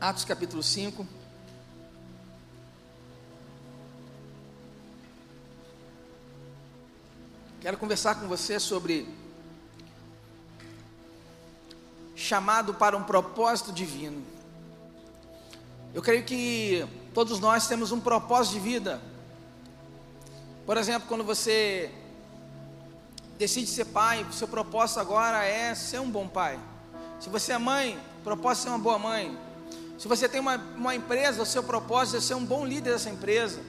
Atos capítulo 5. Quero conversar com você sobre chamado para um propósito divino. Eu creio que todos nós temos um propósito de vida. Por exemplo, quando você decide ser pai, seu propósito agora é ser um bom pai. Se você é mãe, propósito é ser uma boa mãe. Se você tem uma, uma empresa, o seu propósito é ser um bom líder dessa empresa,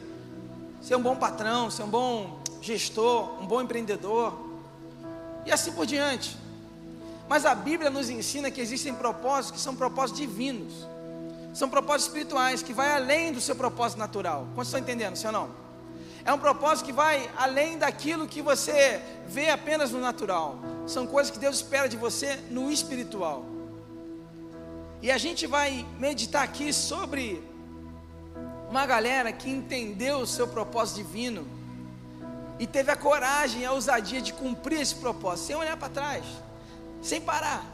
ser um bom patrão, ser um bom gestor, um bom empreendedor, e assim por diante. Mas a Bíblia nos ensina que existem propósitos que são propósitos divinos, são propósitos espirituais, que vai além do seu propósito natural. Quantos estão entendendo, ou não? É um propósito que vai além daquilo que você vê apenas no natural. São coisas que Deus espera de você no espiritual. E a gente vai meditar aqui sobre uma galera que entendeu o seu propósito divino e teve a coragem a ousadia de cumprir esse propósito, sem olhar para trás, sem parar.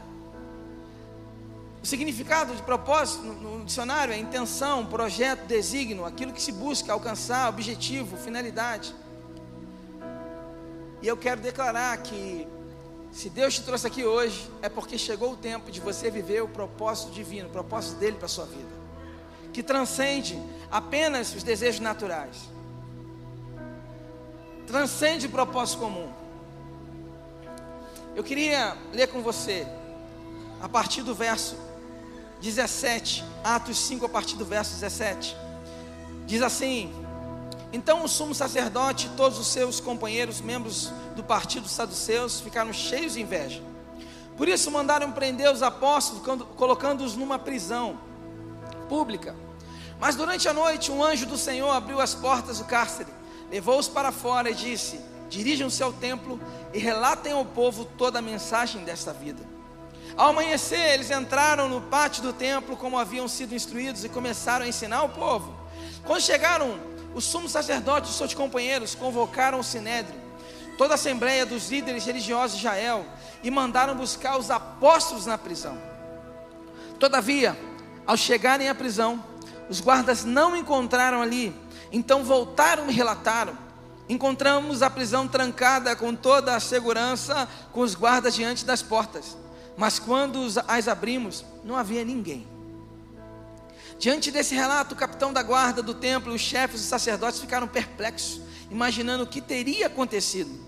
O significado de propósito no, dicionário é intenção, projeto, desígnio, aquilo que se busca alcançar, objetivo, finalidade. E eu quero declarar que se Deus te trouxe aqui hoje, é porque chegou o tempo de você viver o propósito divino, o propósito dele para a sua vida, que transcende apenas os desejos naturais, transcende o propósito comum. Eu queria ler com você, a partir do verso 17, Atos 5, a partir do verso 17, diz assim: então o sumo sacerdote e todos os seus companheiros, membros do partido saduceus, ficaram cheios de inveja. Por isso mandaram prender os apóstolos, colocando-os numa prisão pública. Mas durante a noite, um anjo do Senhor abriu as portas do cárcere, levou-os para fora e disse: Dirijam-se ao templo e relatem ao povo toda a mensagem desta vida. Ao amanhecer, eles entraram no pátio do templo como haviam sido instruídos e começaram a ensinar o povo. Quando chegaram o sumo sacerdote e seus companheiros convocaram o sinédrio, toda a assembleia dos líderes religiosos de Israel, e mandaram buscar os apóstolos na prisão. Todavia, ao chegarem à prisão, os guardas não encontraram ali, então voltaram e relataram: Encontramos a prisão trancada com toda a segurança, com os guardas diante das portas. Mas quando as abrimos, não havia ninguém. Diante desse relato, o capitão da guarda do templo, os chefes e os sacerdotes ficaram perplexos, imaginando o que teria acontecido.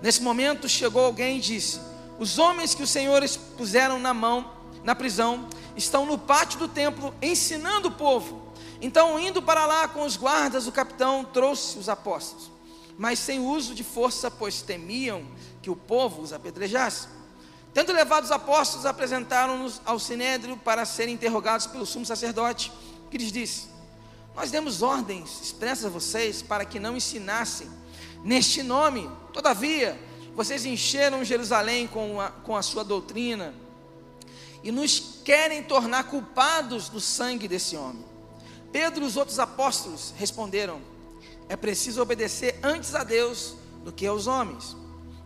Nesse momento chegou alguém e disse: Os homens que os senhores puseram na mão, na prisão, estão no pátio do templo ensinando o povo. Então, indo para lá com os guardas, o capitão trouxe os apóstolos, mas sem uso de força, pois temiam que o povo os apedrejasse. Tendo levado os apóstolos, apresentaram-nos ao sinédrio para serem interrogados pelo sumo sacerdote, que lhes disse: Nós demos ordens expressas a vocês para que não ensinassem neste nome. Todavia, vocês encheram Jerusalém com a, com a sua doutrina e nos querem tornar culpados do sangue desse homem. Pedro e os outros apóstolos responderam: É preciso obedecer antes a Deus do que aos homens.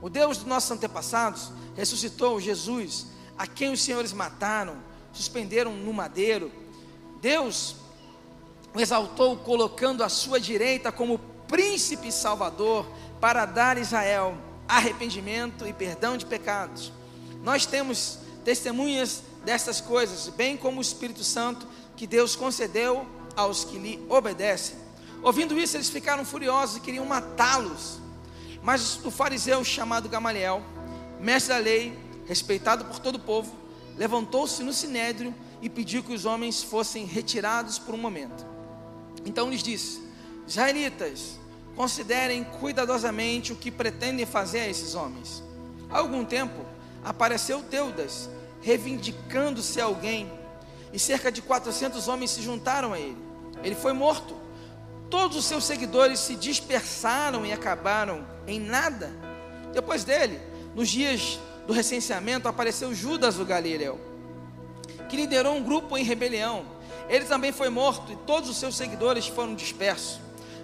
O Deus dos nossos antepassados ressuscitou Jesus, a quem os senhores mataram, suspenderam no madeiro. Deus o exaltou, colocando à sua direita como príncipe salvador, para dar a Israel arrependimento e perdão de pecados. Nós temos testemunhas dessas coisas, bem como o Espírito Santo que Deus concedeu aos que lhe obedecem. Ouvindo isso, eles ficaram furiosos e queriam matá-los. Mas o fariseu chamado Gamaliel, mestre da lei, respeitado por todo o povo, levantou-se no sinédrio e pediu que os homens fossem retirados por um momento. Então lhes disse: Israelitas, considerem cuidadosamente o que pretendem fazer a esses homens. Há algum tempo apareceu Teudas, reivindicando-se alguém, e cerca de 400 homens se juntaram a ele. Ele foi morto. Todos os seus seguidores se dispersaram e acabaram em nada. Depois dele, nos dias do recenseamento, apareceu Judas o Galileu, que liderou um grupo em rebelião. Ele também foi morto e todos os seus seguidores foram dispersos.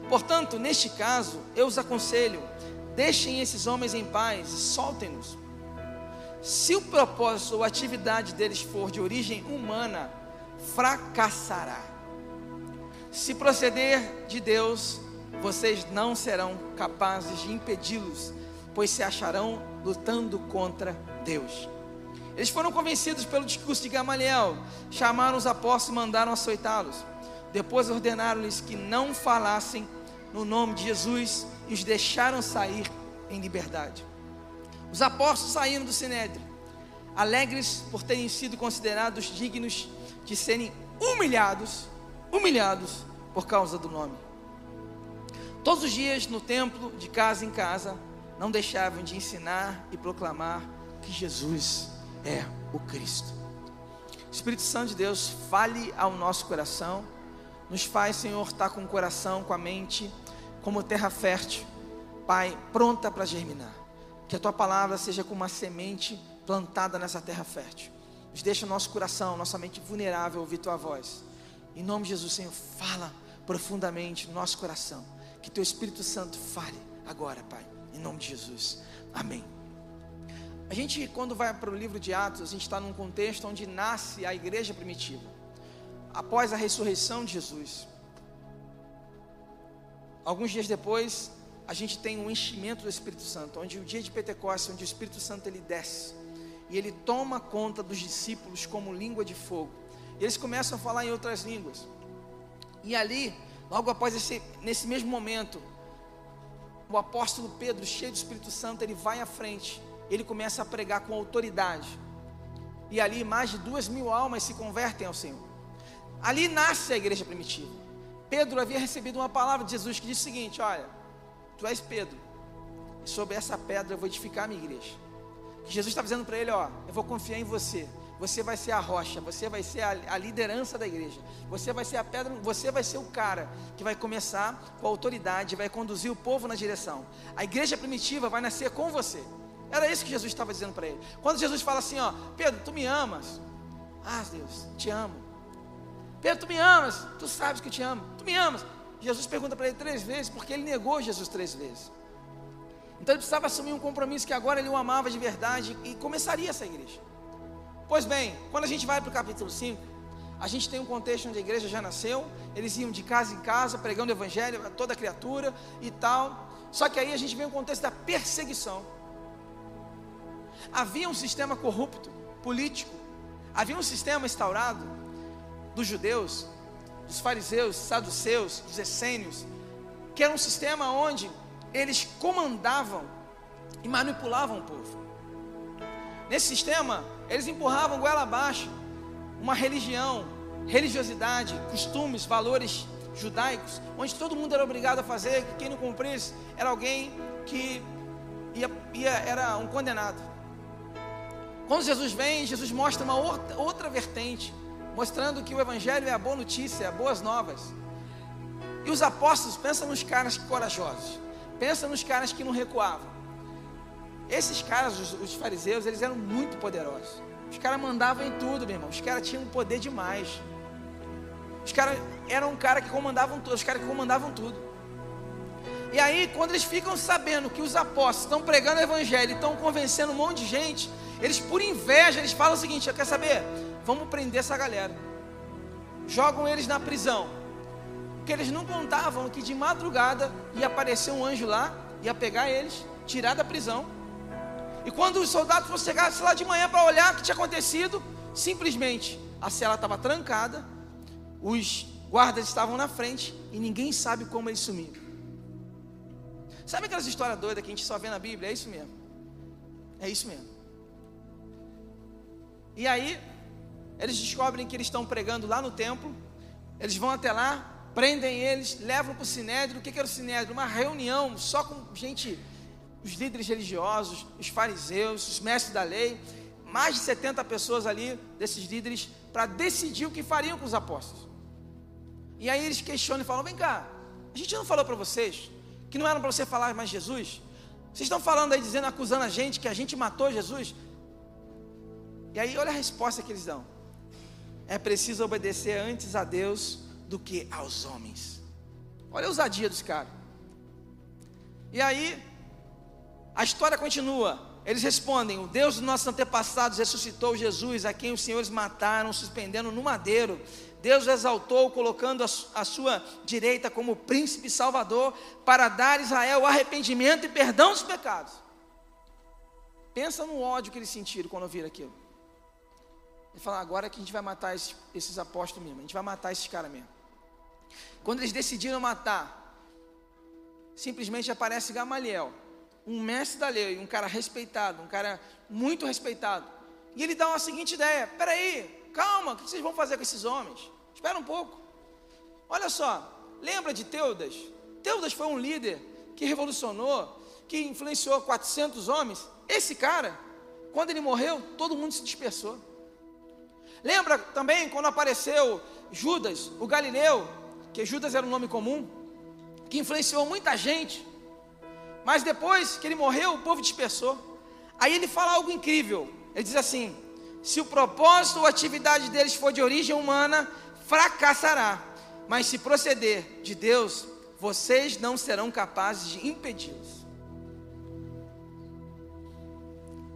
Portanto, neste caso, eu os aconselho: deixem esses homens em paz soltem-nos. Se o propósito ou atividade deles for de origem humana, fracassará. Se proceder de Deus, vocês não serão capazes de impedi-los, pois se acharão lutando contra Deus. Eles foram convencidos pelo discurso de Gamaliel, chamaram os apóstolos e mandaram açoitá-los. Depois ordenaram-lhes que não falassem no nome de Jesus e os deixaram sair em liberdade. Os apóstolos saíram do Sinédrio, alegres por terem sido considerados dignos de serem humilhados, humilhados por causa do nome. Todos os dias no templo, de casa em casa, não deixavam de ensinar e proclamar que Jesus é o Cristo. Espírito Santo de Deus, fale ao nosso coração, nos faz, Senhor, estar com o coração, com a mente, como terra fértil, Pai, pronta para germinar. Que a tua palavra seja como uma semente plantada nessa terra fértil. Nos deixa nosso coração, nossa mente vulnerável a ouvir tua voz. Em nome de Jesus, Senhor, fala profundamente no nosso coração. Que teu Espírito Santo fale agora, Pai. Em nome de Jesus. Amém. A gente, quando vai para o livro de Atos, a gente está num contexto onde nasce a igreja primitiva, após a ressurreição de Jesus. Alguns dias depois, a gente tem um enchimento do Espírito Santo, onde o dia de Pentecostes, onde o Espírito Santo ele desce e ele toma conta dos discípulos como língua de fogo. E eles começam a falar em outras línguas. E ali, logo após esse, nesse mesmo momento, o apóstolo Pedro, cheio do Espírito Santo, ele vai à frente, ele começa a pregar com autoridade. E ali mais de duas mil almas se convertem ao Senhor. Ali nasce a igreja primitiva. Pedro havia recebido uma palavra de Jesus que diz o seguinte: Olha, tu és Pedro, e sobre essa pedra eu vou edificar a minha igreja. Que Jesus está dizendo para ele: Ó, eu vou confiar em você. Você vai ser a rocha, você vai ser a, a, liderança da igreja. Você vai ser a pedra, você vai ser o cara que vai começar com a autoridade, vai conduzir o povo na direção. A igreja primitiva vai nascer com você. Era isso que Jesus estava dizendo para ele. Quando Jesus fala assim, ó, Pedro, tu me amas. Ah, Deus, te amo. Pedro, tu me amas. Tu sabes que eu te amo. Tu me amas. Jesus pergunta para ele três vezes, porque ele negou Jesus três vezes. Então ele precisava assumir um compromisso que agora ele o amava de verdade e começaria essa igreja. Pois bem, quando a gente vai para o capítulo 5, a gente tem um contexto onde a igreja já nasceu, eles iam de casa em casa pregando o evangelho a toda criatura e tal. Só que aí a gente vê o contexto da perseguição. Havia um sistema corrupto, político, havia um sistema instaurado dos judeus, dos fariseus, saduceus, dos essênios, que era um sistema onde eles comandavam e manipulavam o povo. Nesse sistema, eles empurravam goela abaixo uma religião, religiosidade, costumes, valores judaicos, onde todo mundo era obrigado a fazer, que quem não cumprisse era alguém que ia, ia, era um condenado. Quando Jesus vem, Jesus mostra uma outra, outra vertente, mostrando que o Evangelho é a boa notícia, é boas novas. E os apóstolos, pensa nos caras corajosos, pensa nos caras que não recuavam. Esses caras, os, os fariseus, eles eram muito poderosos. Os caras mandavam em tudo, meu irmão. Os caras tinham poder demais. Os caras eram um cara que comandavam tudo, os caras que comandavam tudo. E aí, quando eles ficam sabendo que os apóstolos estão pregando o evangelho, estão convencendo um monte de gente, eles por inveja, eles falam o seguinte: quer saber? Vamos prender essa galera. Jogam eles na prisão. Porque eles não contavam que de madrugada ia aparecer um anjo lá, ia pegar eles, tirar da prisão e quando os soldados fossem chegar lá de manhã para olhar o que tinha acontecido, simplesmente a cela estava trancada, os guardas estavam na frente e ninguém sabe como eles sumiram. Sabe aquelas histórias doidas que a gente só vê na Bíblia? É isso mesmo. É isso mesmo. E aí, eles descobrem que eles estão pregando lá no templo, eles vão até lá, prendem eles, levam para o sinédrio. O que era o sinédrio? Uma reunião só com gente os líderes religiosos, os fariseus, os mestres da lei, mais de 70 pessoas ali, desses líderes, para decidir o que fariam com os apóstolos. E aí eles questionam e falam: vem cá, a gente não falou para vocês que não era para você falar mais Jesus? Vocês estão falando aí, dizendo, acusando a gente que a gente matou Jesus? E aí, olha a resposta que eles dão: é preciso obedecer antes a Deus do que aos homens. Olha a ousadia dos caras. E aí, a história continua. eles respondem: O Deus dos nossos antepassados ressuscitou Jesus, a quem os senhores mataram, suspendendo no madeiro. Deus o exaltou, colocando a, sua direita como príncipe salvador, para dar a Israel arrependimento e perdão dos pecados. Pensa no ódio que eles sentiram quando ouviram aquilo. Ele fala: agora que a gente vai matar esses, esses apóstolos mesmo, a gente vai matar esses caras mesmo. Quando eles decidiram matar, simplesmente aparece Gamaliel, um mestre da lei, um cara respeitado, um cara muito respeitado. E ele dá uma seguinte ideia: peraí, calma, o que vocês vão fazer com esses homens? Espera um pouco. Olha só, lembra de Teudas? Teudas foi um líder que revolucionou, que influenciou 400 homens. Esse cara, quando ele morreu, todo mundo se dispersou. Lembra também quando apareceu Judas, o Galileu, que Judas era um nome comum, que influenciou muita gente, mas depois que ele morreu, o povo dispersou. Aí ele fala algo incrível. Ele diz assim: se o propósito ou atividade deles for de origem humana, fracassará. Mas se proceder de Deus, vocês não serão capazes de impedi-los.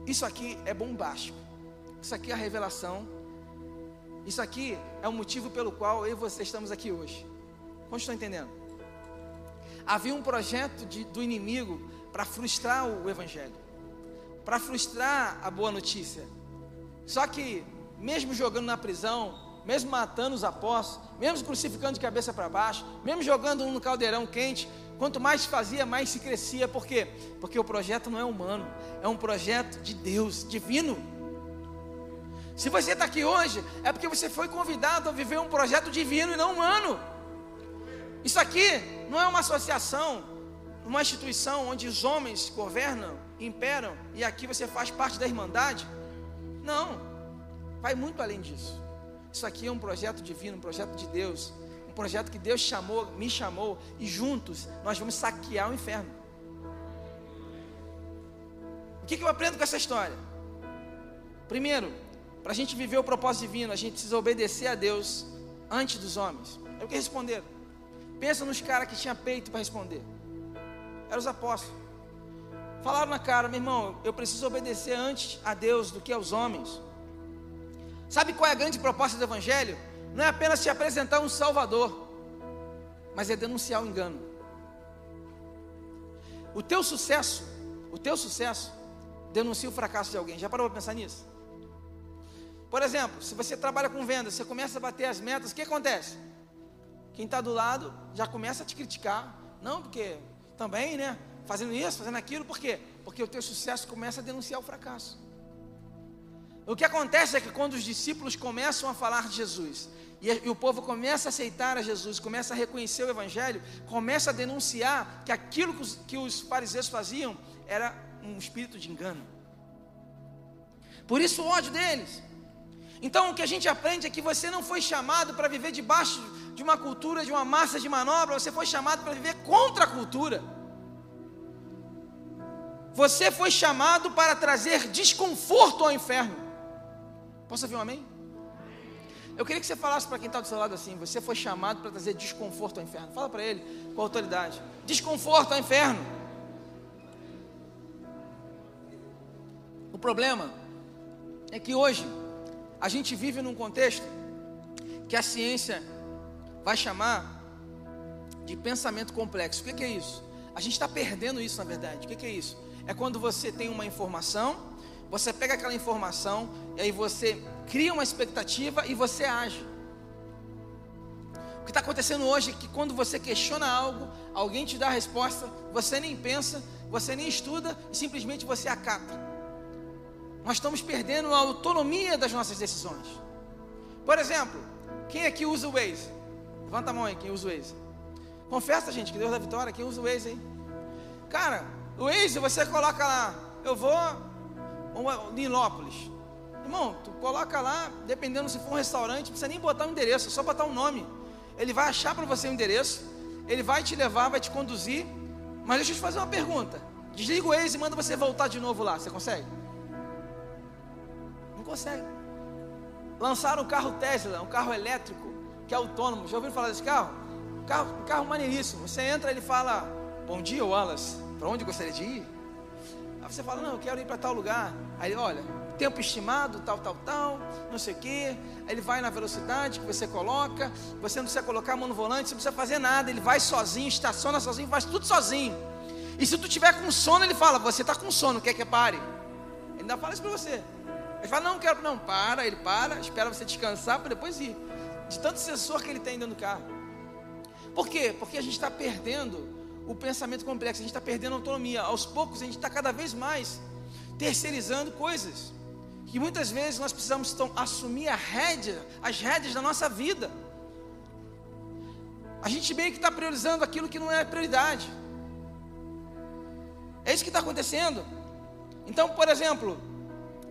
Isso aqui é bombástico. Isso aqui é a revelação. Isso aqui é o motivo pelo qual eu e você estamos aqui hoje. Como estão entendendo? Havia um projeto de, do inimigo para frustrar o evangelho, para frustrar a boa notícia. Só que, mesmo jogando na prisão, mesmo matando os apóstolos, mesmo crucificando de cabeça para baixo, mesmo jogando um no caldeirão quente, quanto mais se fazia, mais se crescia. Por quê? Porque o projeto não é humano, é um projeto de Deus, divino. Se você está aqui hoje, é porque você foi convidado a viver um projeto divino e não humano. Isso aqui não é uma associação, uma instituição onde os homens governam, imperam e aqui você faz parte da irmandade. Não, vai muito além disso. Isso aqui é um projeto divino, um projeto de Deus, um projeto que Deus chamou, me chamou e juntos nós vamos saquear o inferno. O que, eu aprendo com essa história? Primeiro, para a gente viver o propósito divino, a gente precisa obedecer a Deus antes dos homens. É o que responderam. Pensa nos caras que tinham peito para responder. Eram os apóstolos. Falaram na cara, meu irmão, eu preciso obedecer antes a Deus do que aos homens. Sabe qual é a grande proposta do Evangelho? Não é apenas te apresentar um Salvador, mas é denunciar o engano. O teu sucesso, o teu sucesso, denuncia o fracasso de alguém. Já parou para pensar nisso? Por exemplo, se você trabalha com vendas, você começa a bater as metas, o que acontece? Quem está do lado já começa a te criticar. Não, porque também, né? Fazendo isso, fazendo aquilo, por quê? Porque o teu sucesso começa a denunciar o fracasso. O que acontece é que quando os discípulos começam a falar de Jesus, e, e, o povo começa a aceitar a Jesus, começa a reconhecer o Evangelho, começa a denunciar que aquilo que os, que os fariseus faziam era um espírito de engano. Por isso o ódio deles. Então o que a gente aprende é que você não foi chamado para viver debaixo de uma cultura, de uma massa de manobra, você foi chamado para viver contra a cultura. Você foi chamado para trazer desconforto ao inferno. Posso ouvir um amém? Eu queria que você falasse para quem está do seu lado assim: você foi chamado para trazer desconforto ao inferno. Fala para ele com autoridade: desconforto ao inferno. O problema é que hoje a gente vive num contexto que a ciência vai chamar de pensamento complexo. O que, é isso? A gente está perdendo isso, na verdade. O que é isso? É quando você tem uma informação, você pega aquela informação e aí você cria uma expectativa e você age. O que está acontecendo hoje é que quando você questiona algo, alguém te dá a resposta, você nem pensa, você nem estuda e simplesmente você acata. Nós estamos perdendo a autonomia das nossas decisões. Por exemplo, quem aqui usa o Waze? Levanta a mão aí, quem usa o Waze. Confessa, gente, que Deus da vitória, quem usa o Waze aí? Cara, o Waze você coloca lá, eu vou Nilópolis. Irmão, tu coloca lá, dependendo se for um restaurante, não precisa nem botar o um endereço, é só botar um nome. Ele vai achar para você o um endereço, ele vai te levar, vai te conduzir. Mas deixa eu te fazer uma pergunta. Desliga o Waze e manda você voltar de novo lá. Você consegue? Não consegue. Lançaram um carro Tesla, um carro elétrico, que é autônomo. Já ouviram falar desse carro? Um carro, um carro maneiríssimo. Você entra, ele fala: Bom dia, Wallace. Para onde gostaria de ir? você fala, não, eu quero ir para tal lugar. Aí ele, olha, tempo estimado, tal, tal, tal, não sei o quê. Aí ele vai na velocidade que você coloca, você não precisa colocar a mão no volante, você não precisa fazer nada, ele vai sozinho, estaciona sozinho, faz tudo sozinho. E se tu tiver com sono, ele fala, você está com sono, quer que pare? Ele ainda fala isso para você. Ele fala, não, quero, não, para, ele para, espera você descansar para depois ir. De tanto sensor que ele tem dentro do carro. Por quê? Porque a gente está perdendo o pensamento complexo, a gente está perdendo a autonomia. Aos poucos a gente está cada vez mais terceirizando coisas que muitas vezes nós precisamos então, assumir a rédea, as rédeas da nossa vida. A gente meio que está priorizando aquilo que não é prioridade. É isso que está acontecendo. Então, por exemplo,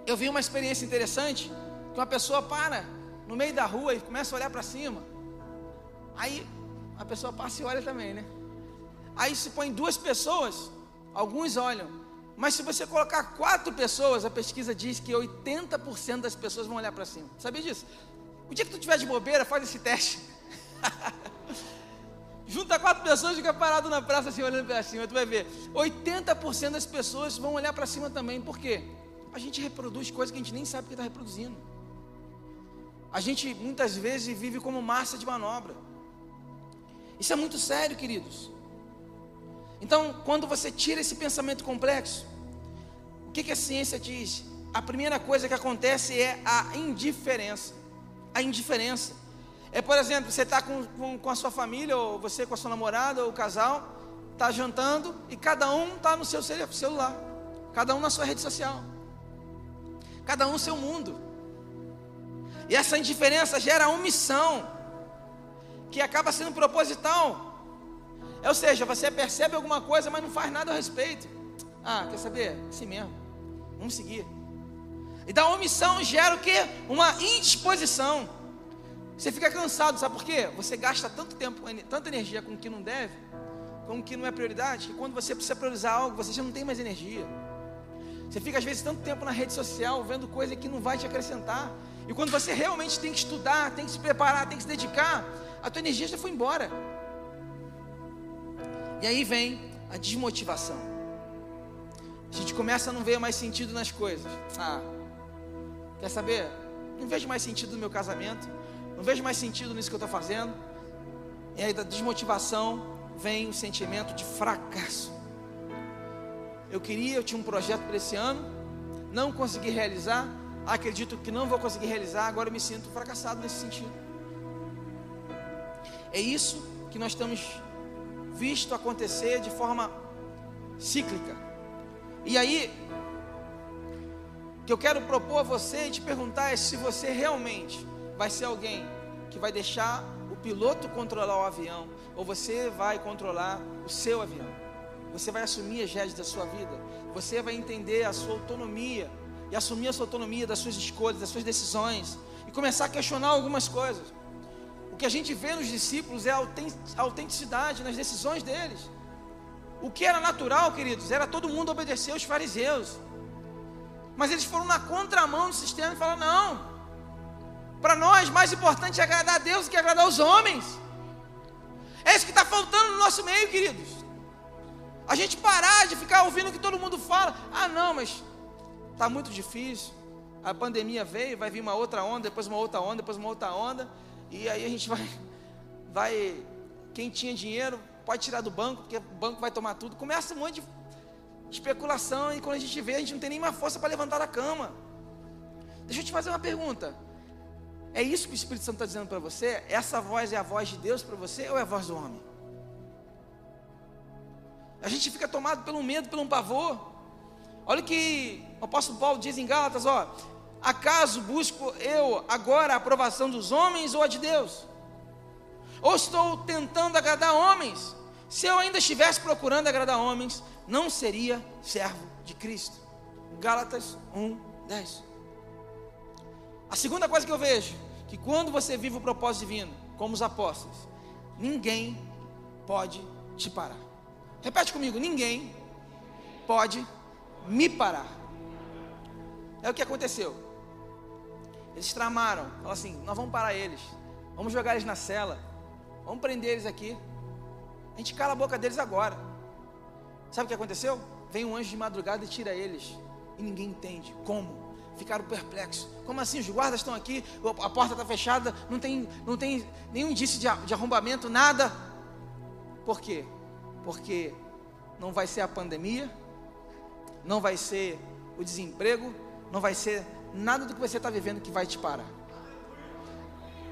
eu vi uma experiência interessante que uma pessoa para no meio da rua e começa a olhar para cima. Aí a pessoa passa e olha também, né? Aí se põe duas pessoas, alguns olham, mas se você colocar quatro pessoas, a pesquisa diz que 80% das pessoas vão olhar para cima. Sabia disso? O dia que tu tiver de bobeira, faz esse teste. Junta quatro pessoas e fica parado na praça assim, olhando para cima. Tu vai ver. 80% das pessoas vão olhar para cima também. Por quê? A gente reproduz coisas que a gente nem sabe que está reproduzindo. A gente muitas vezes vive como massa de manobra. Isso é muito sério, queridos. Então, quando você tira esse pensamento complexo, o que, que a ciência diz? A primeira coisa que acontece é a indiferença. A indiferença. É, por exemplo, você está com, com, com, a sua família, ou você com a sua namorada, ou o casal, está jantando e cada um está no seu celular, cada um na sua rede social, cada um seu mundo. E essa indiferença gera omissão, que acaba sendo proposital. Ou seja, você percebe alguma coisa, mas não faz nada a respeito. Ah, quer saber? Assim mesmo. Vamos seguir. E da omissão gera o que? Uma indisposição. Você fica cansado, sabe por quê? Você gasta tanto tempo, tanta energia com o que não deve, com o que não é prioridade, que quando você precisa priorizar algo, você já não tem mais energia. Você fica às vezes tanto tempo na rede social vendo coisa que não vai te acrescentar. E quando você realmente tem que estudar, tem que se preparar, tem que se dedicar, a tua energia já foi embora. E aí vem a desmotivação. A gente começa a não ver mais sentido nas coisas. Ah, quer saber? Não vejo mais sentido no meu casamento. Não vejo mais sentido nisso que eu estou fazendo. E aí da desmotivação vem o sentimento de fracasso. Eu queria, eu tinha um projeto para esse ano, não consegui realizar. Acredito que não vou conseguir realizar. Agora eu me sinto fracassado nesse sentido. É isso que nós estamos visto acontecer de forma cíclica. E aí, o que eu quero propor a você e te perguntar é se você realmente vai ser alguém que vai deixar o piloto controlar o avião, ou você vai controlar o seu avião. Você vai assumir as rédeas da sua vida. Você vai entender a sua autonomia e assumir a sua autonomia das suas escolhas, das suas decisões e começar a questionar algumas coisas. O que a gente vê nos discípulos é a autenticidade nas decisões deles. O que era natural, queridos, era todo mundo obedecer aos fariseus. Mas eles foram na contramão do sistema e falaram: não, para nós mais importante é agradar a Deus do que agradar os homens. É isso que está faltando no nosso meio, queridos. A gente parar de ficar ouvindo o que todo mundo fala. Ah, não, mas está muito difícil. A pandemia veio, vai vir uma outra onda, depois uma outra onda, depois uma outra onda. E aí a gente vai, vai. Quem tinha dinheiro pode tirar do banco, porque o banco vai tomar tudo. Começa um monte de especulação e quando a gente vê, a gente não tem mais força para levantar da cama. Deixa eu te fazer uma pergunta. É isso que o Espírito Santo está dizendo para você? Essa voz é a voz de Deus para você ou é a voz do homem? A gente fica tomado pelo medo, pelo pavor. Olha que o apóstolo Paulo diz em Gálatas, ó. Acaso busco eu agora a aprovação dos homens ou a de Deus? Ou estou tentando agradar homens? Se eu ainda estivesse procurando agradar homens, não seria servo de Cristo. Gálatas 1, 10. A segunda coisa que eu vejo, que quando você vive o propósito divino, como os apóstolos, ninguém pode te parar. Repete comigo: ninguém pode me parar. É o que aconteceu. Eles tramaram, falaram assim: nós vamos parar eles, vamos jogar eles na cela, Vamos prender eles aqui. A gente cala a boca deles agora. Sabe o que aconteceu? vem um anjo de madrugada e tira eles. E ninguém entende como. Ficaram perplexos. Como assim? Os guardas estão aqui, a porta está fechada, não tem, não tem nenhum indício de, de arrombamento, nada. Por quê? Porque não vai ser a pandemia, não vai ser o desemprego, não vai ser nada do que você está vivendo que vai te parar.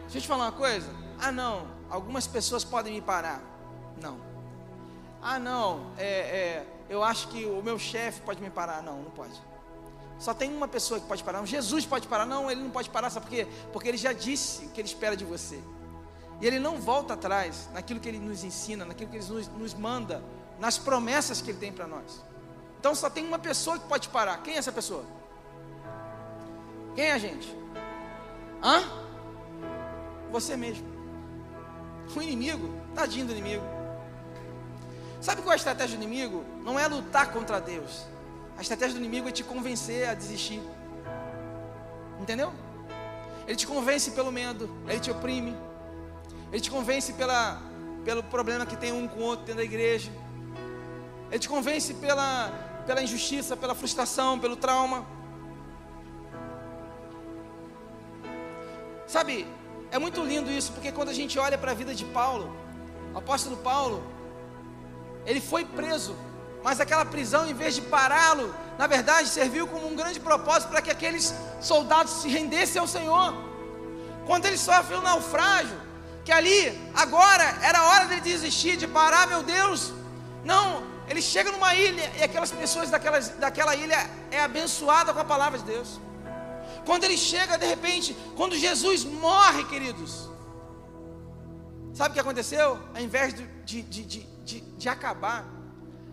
Deixa eu te falar uma coisa. Ah, não, algumas pessoas podem me parar. Não. Ah, não, é, é, eu acho que o meu chefe pode me parar. Não, não pode. Só tem uma pessoa que pode parar. Jesus pode parar. Não, ele não pode parar. Sabe por quê? Porque ele já disse o que ele espera de você. E ele não volta atrás naquilo que ele nos ensina, naquilo que ele nos, nos manda, nas promessas que ele tem para nós. Então só tem uma pessoa que pode parar. Quem é essa pessoa? Quem é a gente? Hã? Você mesmo. O inimigo, tadinho do inimigo. Sabe qual é a estratégia do inimigo? Não é lutar contra Deus. A estratégia do inimigo é te convencer a desistir. Entendeu? Ele te convence pelo medo, ele te oprime. Ele te convence pela, pelo problema que tem um com o outro dentro da igreja. Ele te convence pela, pela injustiça, pela frustração, pelo trauma. Sabe, é muito lindo isso, porque quando a gente olha para a vida de Paulo, o apóstolo Paulo, ele foi preso, mas aquela prisão, em vez de pará-lo, na verdade serviu como um grande propósito para que aqueles soldados se rendessem ao Senhor. Quando ele sofre um naufrágio, que ali, agora, era hora dele desistir, de parar, meu Deus. Não, ele chega numa ilha e aquelas pessoas daquela, daquela ilha é abençoada com a palavra de Deus. Quando ele chega, de repente, quando Jesus morre, queridos, sabe o que aconteceu? Ao invés de, de, de, de, de acabar,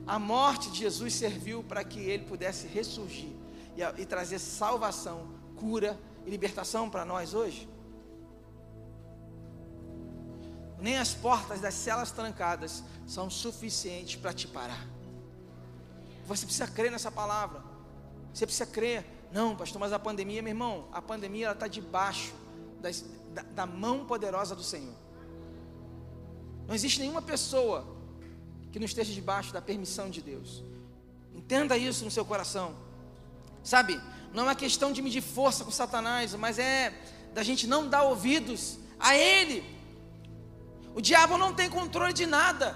a morte de Jesus serviu para que ele pudesse ressurgir e, e trazer salvação, cura e libertação para nós hoje. Nem as portas das celas trancadas são suficientes para te parar. Você precisa crer nessa palavra. Você precisa crer. Não, pastor, mas a pandemia, meu irmão, a pandemia está debaixo das, da, da mão poderosa do Senhor. Não existe nenhuma pessoa que não esteja debaixo da permissão de Deus. Entenda isso no seu coração. Sabe, não é uma questão de medir força com Satanás, mas é da gente não dar ouvidos a Ele. O diabo não tem controle de nada,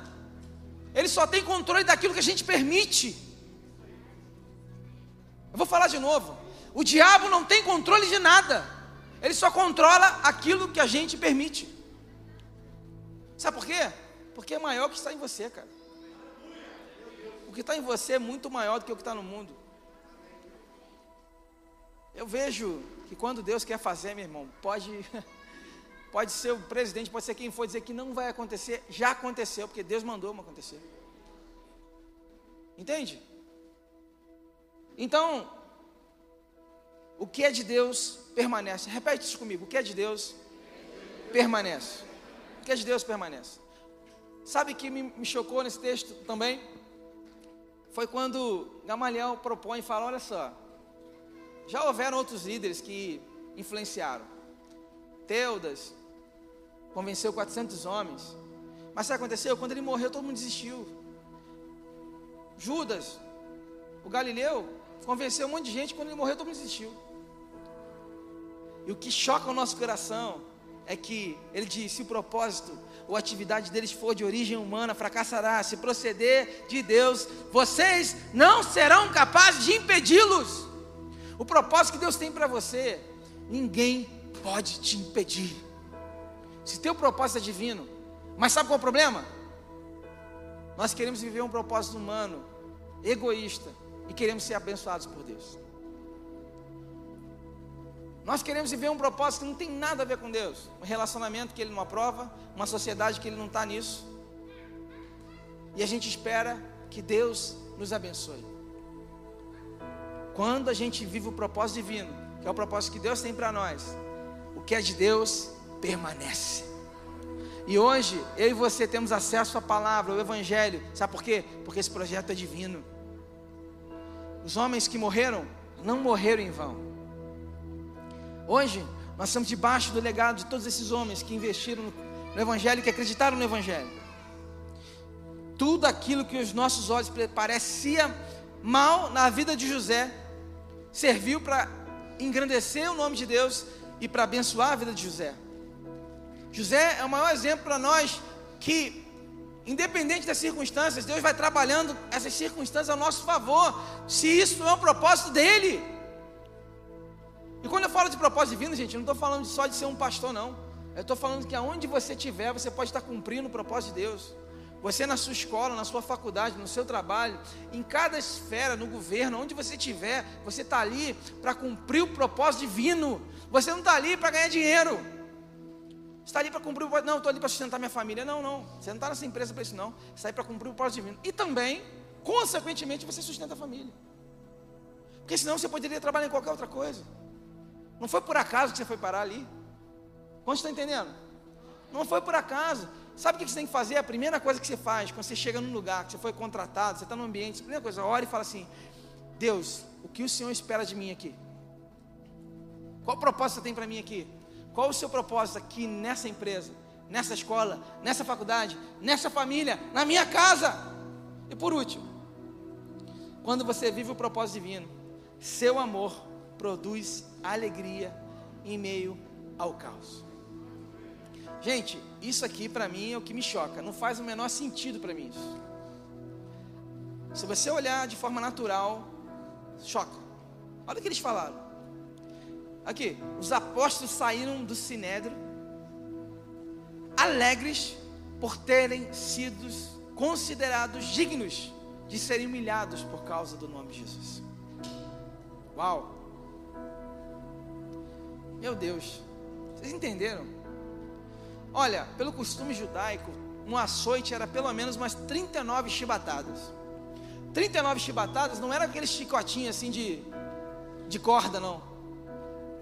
ele só tem controle daquilo que a gente permite. Eu vou falar de novo. O diabo não tem controle de nada. Ele só controla aquilo que a gente permite. Sabe por quê? Porque é maior que está em você, cara. O que está em você é muito maior do que o que está no mundo. Eu vejo que quando Deus quer fazer, meu irmão, pode, pode ser o presidente, pode ser quem for dizer que não vai acontecer, já aconteceu, porque Deus mandou acontecer. Entende? Então, o que é de Deus permanece. Repete isso comigo. O que é de Deus permanece. O que é de Deus permanece. Sabe que me, me chocou nesse texto também? Foi quando Gamaliel propõe e fala: olha só, já houveram outros líderes que influenciaram. Teudas convenceu 400 homens. Mas sabe o que aconteceu? Quando ele morreu, todo mundo desistiu. Judas, o Galileu, Convenceu um monte de gente, quando ele morreu, todo mundo desistiu. E o que choca o nosso coração é que ele diz: se o propósito ou atividade deles for de origem humana, fracassará. Se proceder de Deus, vocês não serão capazes de impedi-los. O propósito que Deus tem para você, ninguém pode te impedir. Se teu propósito é divino, mas sabe qual é o problema? Nós queremos viver um propósito humano, egoísta, e queremos ser abençoados por Deus. Nós queremos viver um propósito que não tem nada a ver com Deus, um relacionamento que Ele não aprova, uma sociedade que Ele não está nisso, e a gente espera que Deus nos abençoe. Quando a gente vive o propósito divino, que é o propósito que Deus tem para nós, o que é de Deus permanece. E hoje, eu e você temos acesso à palavra, ao Evangelho, sabe por quê? Porque esse projeto é divino. Os homens que morreram não morreram em vão. Hoje, nós estamos debaixo do legado de todos esses homens que investiram no Evangelho, que acreditaram no Evangelho. Tudo aquilo que os nossos olhos parecia mal na vida de José serviu para engrandecer o nome de Deus e para abençoar a vida de José. José é o maior exemplo para nós que, independente das circunstâncias, Deus vai trabalhando essas circunstâncias ao nosso favor, se isso é um propósito dele. E quando eu falo de propósito divino, gente, eu não estou falando só de ser um pastor, não. Eu estou falando que aonde você estiver, você pode estar cumprindo o propósito de Deus. Você na sua escola, na sua faculdade, no seu trabalho, em cada esfera, no governo, onde você estiver, você está ali para cumprir o propósito divino. Você não está ali para ganhar dinheiro. Está ali para cumprir o propósito. Não, estou ali para sustentar minha família. Não, não. Você não está nessa empresa para isso, não. Você está aí para cumprir o propósito divino. E também, consequentemente, você sustenta a família. Porque senão você poderia trabalhar em qualquer outra coisa. Não foi por acaso que você foi parar ali. Quantos estão entendendo? Não foi por acaso. Sabe o que você tem que fazer? A primeira coisa que você faz quando você chega num lugar, que você foi contratado, você está num ambiente, a primeira coisa, ora e fala assim: Deus, o que o Senhor espera de mim aqui? Qual propósito você tem para mim aqui? Qual o seu propósito aqui nessa empresa, nessa escola, nessa faculdade, nessa família, na minha casa? E por último, quando você vive o propósito divino, seu amor produz alegria em meio ao caos. Gente, isso aqui para mim é o que me choca. Não faz o menor sentido para mim isso. Se você olhar de forma natural, choca. Olha o que eles falaram. Aqui, os apóstolos saíram do sinédrio alegres por terem sido considerados dignos de serem humilhados por causa do nome de Jesus. Uau! Meu Deus, vocês entenderam? Olha, pelo costume judaico, um açoite era pelo menos umas 39 chibatadas. 39 chibatadas não era aquele chicotinho assim de, de corda, não.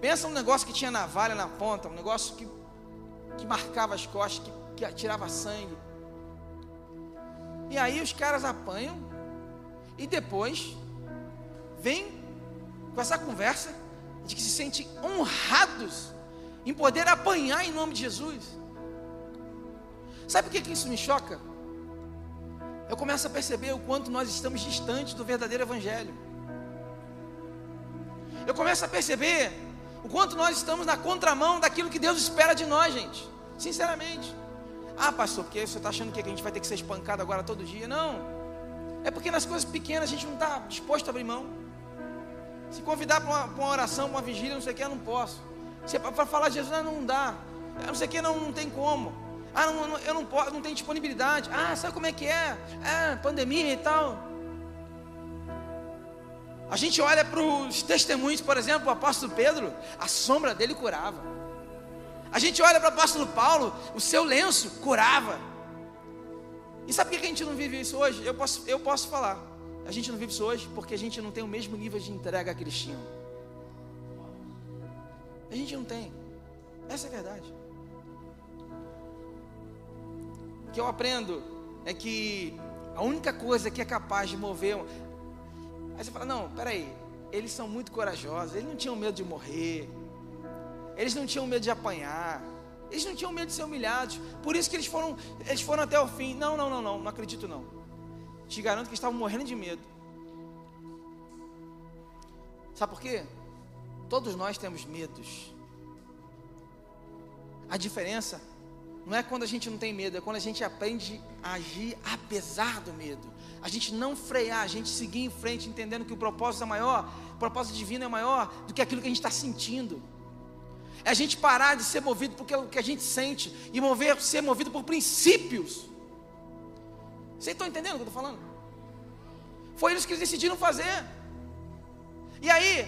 Pensa um negócio que tinha navalha na ponta, um negócio que, que marcava as costas, que, que tirava sangue. E aí os caras apanham e depois vem com essa conversa de que se sentem honrados em poder apanhar em nome de Jesus. Sabe por que, que isso me choca? Eu começo a perceber o quanto nós estamos distantes do verdadeiro Evangelho. Eu começo a perceber o quanto nós estamos na contramão daquilo que Deus espera de nós, gente. Sinceramente. Ah, pastor, porque você está achando que a gente vai ter que ser espancado agora todo dia? Não. É porque nas coisas pequenas a gente não está disposto a abrir mão. Se convidar para uma, uma, oração, para uma vigília, não sei o que, eu não posso. Se é para falar de Jesus, não, não dá. Não sei o que, não, não tem como. Ah, não, não, eu não posso, não tenho disponibilidade. Ah, sabe como é que é? É, pandemia e tal. A gente olha para os testemunhos, por exemplo, o apóstolo Pedro, a sombra dele curava. A gente olha para o apóstolo Paulo, o seu lenço curava. E sabe por que a gente não vive isso hoje? Eu posso, eu posso falar. A gente não vive isso hoje porque a gente não tem o mesmo nível de entrega que eles tinham. A gente não tem. Essa é a verdade. O que eu aprendo é que a única coisa que é capaz de mover. Aí você fala: não, peraí, eles são muito corajosos, eles não tinham medo de morrer, eles não tinham medo de apanhar, eles não tinham medo de ser humilhados, por isso que eles foram, eles foram até o fim. Não, não, não, não, não acredito não. Te garanto que estavam morrendo de medo. Sabe por quê? Todos nós temos medos. A diferença não é quando a gente não tem medo, é quando a gente aprende a agir apesar do medo. A gente não frear, a gente seguir em frente, entendendo que o propósito é maior, o propósito divino é maior do que aquilo que a gente está sentindo. É a gente parar de ser movido por aquilo que a gente sente e mover, ser movido por princípios. Vocês estão entendendo o que eu estou falando? Foi isso que eles decidiram fazer. E aí,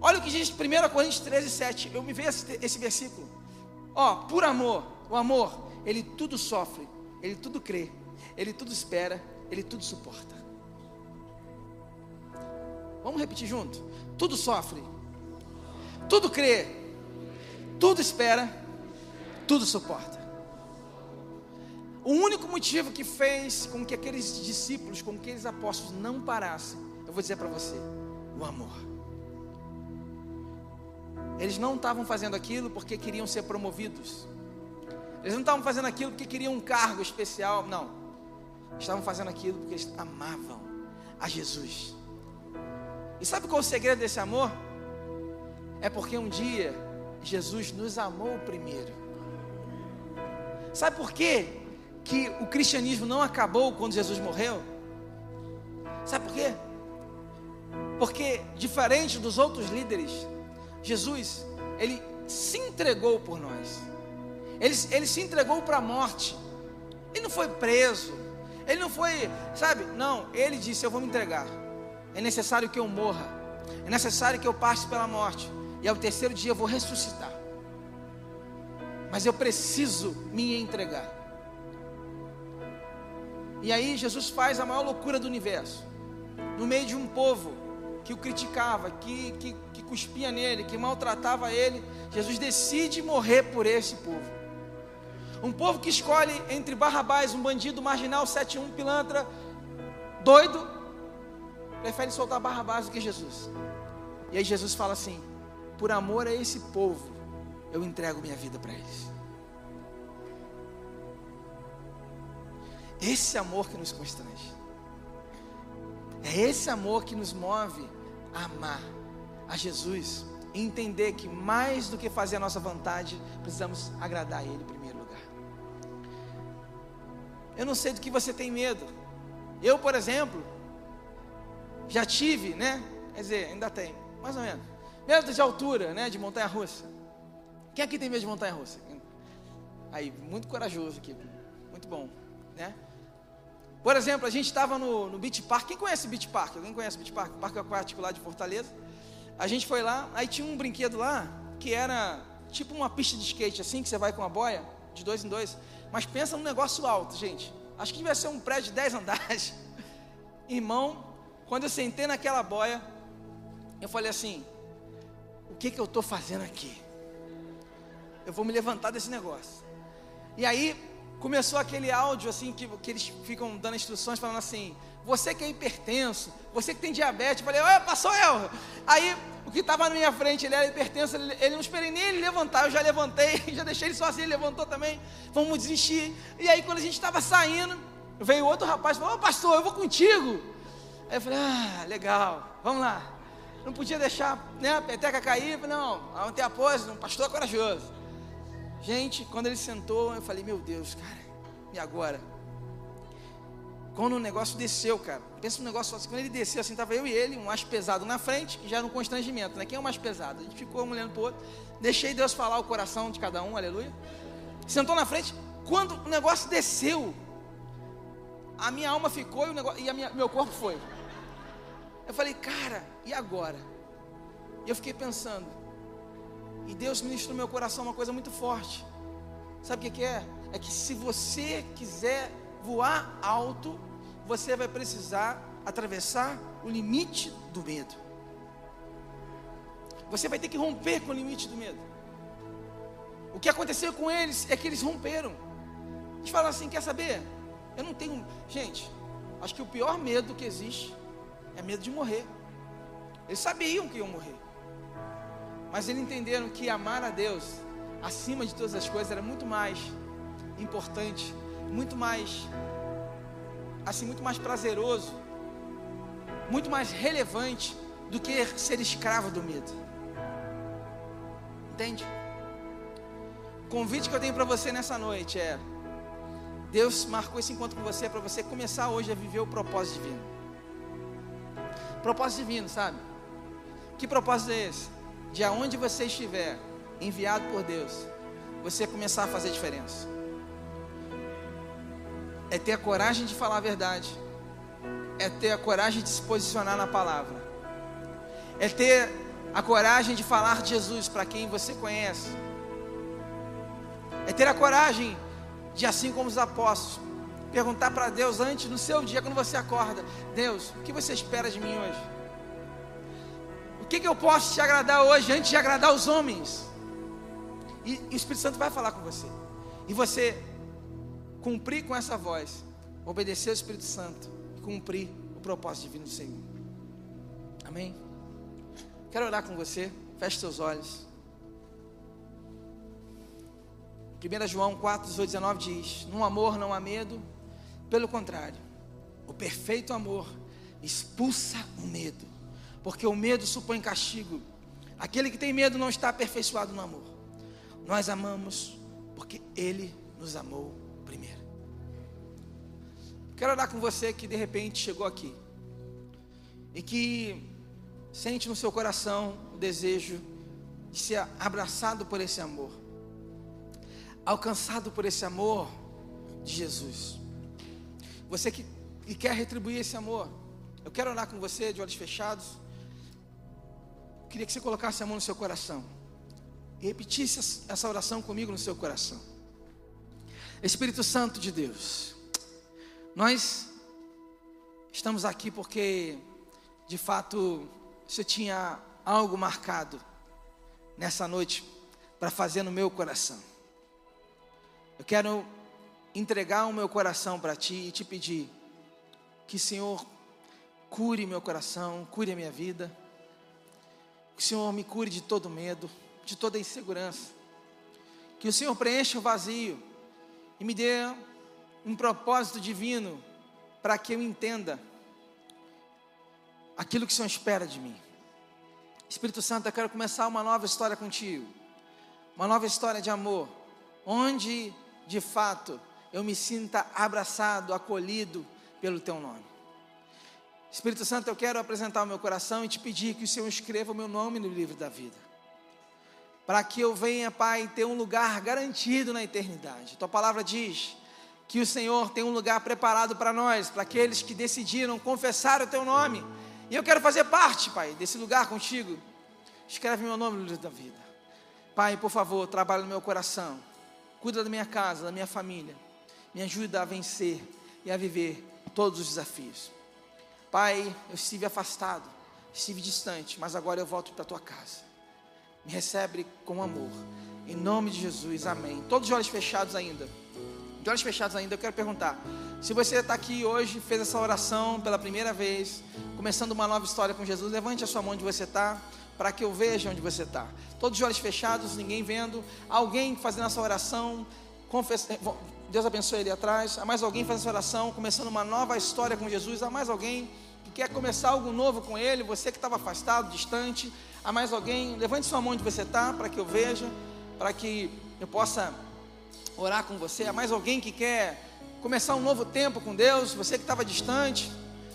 olha o que diz 1 Coríntios 13, 7. Eu me vejo esse, esse versículo. Ó, por amor o amor, ele tudo sofre, ele tudo crê, ele tudo espera, ele tudo suporta. Vamos repetir junto? Tudo sofre, tudo crê, tudo espera, tudo suporta. O único motivo que fez com que aqueles discípulos, com que aqueles apóstolos não parassem, eu vou dizer para você: o amor. Eles não estavam fazendo aquilo porque queriam ser promovidos. Eles não estavam fazendo aquilo porque queriam um cargo especial, não. Estavam fazendo aquilo porque eles amavam a Jesus. E sabe qual é o segredo desse amor? É porque um dia Jesus nos amou primeiro. Sabe por quê que o cristianismo não acabou quando Jesus morreu? Sabe por quê? Porque diferente dos outros líderes, Jesus, ele se entregou por nós. Ele, ele se entregou para a morte. Ele não foi preso. Ele não foi, sabe? Não, ele disse: Eu vou me entregar. É necessário que eu morra. É necessário que eu passe pela morte. E ao terceiro dia eu vou ressuscitar. Mas eu preciso me entregar. E aí Jesus faz a maior loucura do universo. No meio de um povo que o criticava, que, que, que cuspia nele, que maltratava ele, Jesus decide morrer por esse povo. Um povo que escolhe entre Barrabás, um bandido marginal, 7-1, pilantra, doido, prefere soltar Barrabás do que Jesus. E aí Jesus fala assim: por amor a esse povo, eu entrego minha vida para eles. Esse amor que nos constrange. É esse amor que nos move a amar a Jesus e entender que mais do que fazer a nossa vontade, precisamos agradar a Ele primeiro. Eu não sei do que você tem medo. Eu, por exemplo, já tive, né? Quer dizer, ainda tenho, mais ou menos. Medo de altura, né? De montanha russa. Quem aqui tem medo de montanha russa? Aí, muito corajoso aqui. Muito bom, né? Por exemplo, a gente estava no, no Beach Park. Quem conhece Beach Park? Alguém conhece Beach Park? Parque aquático lá de Fortaleza. A gente foi lá, aí tinha um brinquedo lá que era tipo uma pista de skate assim, que você vai com uma boia de dois em dois. Mas pensa num negócio alto, gente. Acho que devia ser um prédio de 10 andares. Irmão, quando eu sentei naquela boia, eu falei assim: o que, que eu estou fazendo aqui? Eu vou me levantar desse negócio. E aí começou aquele áudio assim que, que eles ficam dando instruções falando assim: você que é hipertenso, você que tem diabetes, eu falei, opa, sou eu. Aí o que estava na minha frente, ele era hipertenso, ele, ele não esperei nem ele levantar, eu já levantei, já deixei ele sozinho, ele levantou também, vamos desistir. E aí quando a gente estava saindo, veio outro rapaz e falou, ô pastor, eu vou contigo. Aí eu falei, ah, legal, vamos lá. Não podia deixar né, a peteca cair, não, vamos ter apoio, um pastor corajoso. Gente, quando ele sentou, eu falei, meu Deus, cara, e agora? Quando o negócio desceu, cara, pensa no negócio assim, quando ele desceu, assim, estava eu e ele, um mais pesado na frente, já era um constrangimento, né? Quem é o mais pesado? A gente ficou um olhando para o outro, deixei Deus falar o coração de cada um, aleluia. Sentou na frente, quando o negócio desceu, a minha alma ficou e, o negócio, e minha, meu corpo foi. Eu falei, cara, e agora? E eu fiquei pensando, e Deus ministrou no meu coração uma coisa muito forte. Sabe o que, que é? É que se você quiser voar alto, você vai precisar atravessar o limite do medo. Você vai ter que romper com o limite do medo. O que aconteceu com eles é que eles romperam. Eles falaram assim: quer saber? Eu não tenho. Gente, acho que o pior medo que existe é medo de morrer. Eles sabiam que iam morrer. Mas eles entenderam que amar a Deus, acima de todas as coisas, era muito mais importante muito mais assim, muito mais prazeroso, muito mais relevante do que ser escravo do medo. Entende? O convite que eu tenho para você nessa noite é: Deus marcou esse encontro com você para você começar hoje a viver o propósito divino. Propósito divino, sabe? Que propósito é esse? De aonde você estiver, enviado por Deus, você começar a fazer diferença é ter a coragem de falar a verdade, é ter a coragem de se posicionar na palavra, é ter a coragem de falar de Jesus para quem você conhece, é ter a coragem de, assim como os apóstolos, perguntar para Deus antes, no seu dia, quando você acorda: Deus, o que você espera de mim hoje? O que, que eu posso te agradar hoje antes de agradar os homens? E, e o Espírito Santo vai falar com você. E você cumprir com essa voz, obedecer ao Espírito Santo e cumprir o propósito divino do Senhor. Amém? Quero orar com você, feche seus olhos. 1 João 4, 18, 19 diz: No amor não há medo, pelo contrário, o perfeito amor expulsa o medo, porque o medo supõe castigo. Aquele que tem medo não está aperfeiçoado no amor. Nós amamos porque Ele nos amou primeiro. Quero orar com você que de repente chegou aqui e que sente no seu coração o desejo de ser abraçado por esse amor, alcançado por esse amor de Jesus. Você que, que quer retribuir esse amor, eu quero orar com você de olhos fechados. Queria que você colocasse a mão no seu coração e repetisse essa oração comigo no seu coração. Espírito Santo de Deus, nós estamos aqui porque, de fato, você tinha algo marcado nessa noite para fazer no meu coração. Eu quero entregar o meu coração para Ti e te pedir que, Senhor, cure meu coração, cure a minha vida. Que o Senhor me cure de todo medo, de toda insegurança. Que o Senhor preencha o vazio e me dê um propósito divino para que eu entenda aquilo que o Senhor espera de mim. Espírito Santo, eu quero começar uma nova história contigo, uma nova história de amor, onde de fato eu me sinta abraçado, acolhido pelo teu nome. Espírito Santo, eu quero apresentar o meu coração e te pedir que o Senhor escreva o meu nome no livro da vida. Para que eu venha, Pai, ter um lugar garantido na eternidade. Tua palavra diz que o Senhor tem um lugar preparado para nós, para aqueles que decidiram confessar o teu nome e eu quero fazer parte, Pai, desse lugar contigo. Escreve meu nome no livro da vida. Pai, por favor, trabalha no meu coração. Cuida da minha casa, da minha família. Me ajuda a vencer e a viver todos os desafios. Pai, eu estive afastado, estive distante, mas agora eu volto para a tua casa. Me recebe com amor. Em nome de Jesus, amém. Todos os olhos fechados ainda. De olhos fechados ainda, eu quero perguntar: se você está aqui hoje, fez essa oração pela primeira vez, começando uma nova história com Jesus, levante a sua mão onde você está, para que eu veja onde você está. Todos os olhos fechados, ninguém vendo. Alguém fazendo essa oração, confess... Eh, Deus abençoe ele atrás. Há mais alguém fazendo essa oração, começando uma nova história com Jesus. Há mais alguém que quer começar algo novo com ele, você que estava afastado, distante. Há mais alguém, levante sua mão onde você está, para que eu veja, para que eu possa orar com você. Há mais alguém que quer começar um novo tempo com Deus, você que estava distante,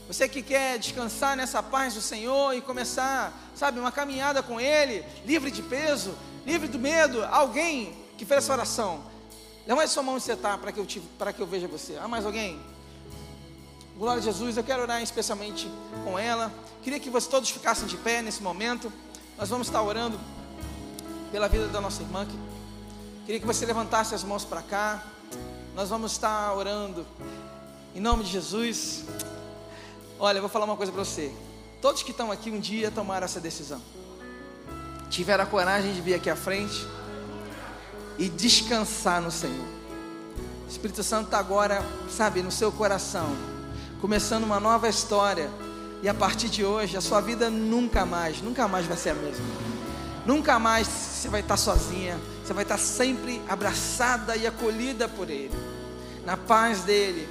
você que quer descansar nessa paz do Senhor e começar, sabe, uma caminhada com Ele, livre de peso, livre do medo, alguém que fez essa oração, levante sua mão onde você está para que, eu que eu veja você. Há mais alguém? Glória a Jesus, eu quero orar especialmente com ela. Queria que vocês todos ficassem de pé nesse momento. Nós vamos estar orando pela vida da nossa irmã. Queria que você levantasse as mãos para cá nós vamos estar orando em nome de Jesus. Olha, eu vou falar uma coisa para você. Todos que estão aqui um dia tomaram essa decisão. Tiveram a coragem de vir aqui à frente e descansar no Senhor. O Espírito Santo está agora, sabe, no seu coração, começando uma nova história. E a partir de hoje, a sua vida nunca mais, nunca mais vai ser a mesma. Nunca mais você vai estar sozinha. Você vai estar sempre abraçada e acolhida por Ele, na paz dEle.